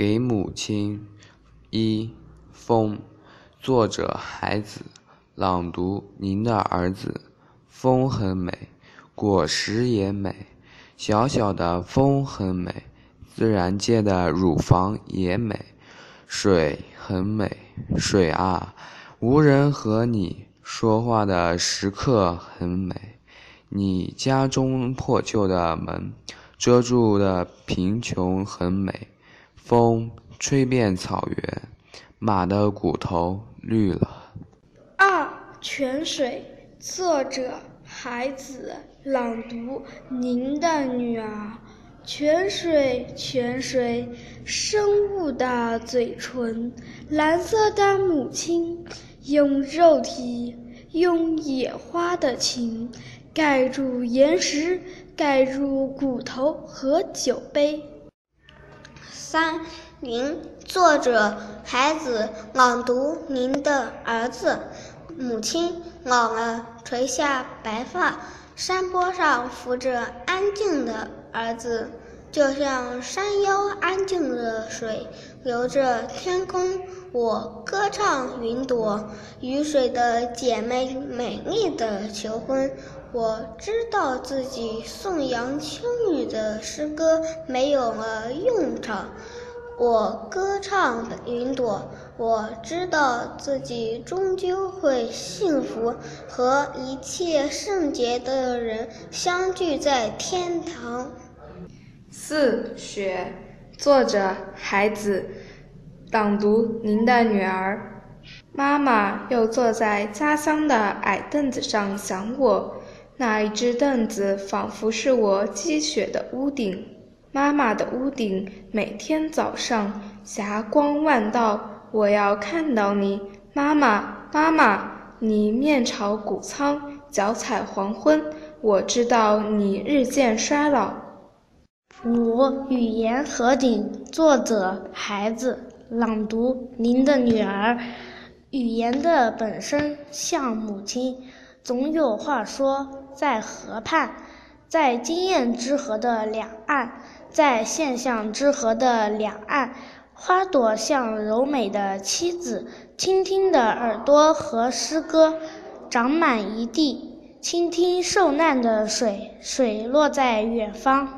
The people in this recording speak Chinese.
给母亲。一，风，作者孩子，朗读您的儿子。风很美，果实也美，小小的风很美，自然界的乳房也美。水很美，水啊，无人和你说话的时刻很美。你家中破旧的门，遮住的贫穷很美。风吹遍草原，马的骨头绿了。二泉水，作者孩子，朗读您的女儿。泉水，泉水，生物的嘴唇，蓝色的母亲，用肉体，用野花的情。盖住岩石，盖住骨头和酒杯。三云，作者孩子，朗读您的儿子。母亲老了，垂下白发，山坡上扶着安静的儿子，就像山腰安静的水，流着天空。我歌唱云朵，雨水的姐妹，美丽的求婚。我知道自己颂扬秋雨的诗歌没有了用场。我歌唱云朵，我知道自己终究会幸福，和一切圣洁的人相聚在天堂。四雪，作者孩子，朗读您的女儿。妈妈又坐在家乡的矮凳子上想我。那一只凳子仿佛是我积雪的屋顶，妈妈的屋顶每天早上霞光万道。我要看到你，妈妈，妈妈，你面朝谷仓，脚踩黄昏。我知道你日渐衰老。五语言盒顶，作者孩子，朗读您的女儿。语言的本身像母亲。总有话说，在河畔，在经验之河的两岸，在现象之河的两岸，花朵像柔美的妻子，倾听的耳朵和诗歌，长满一地。倾听受难的水，水落在远方。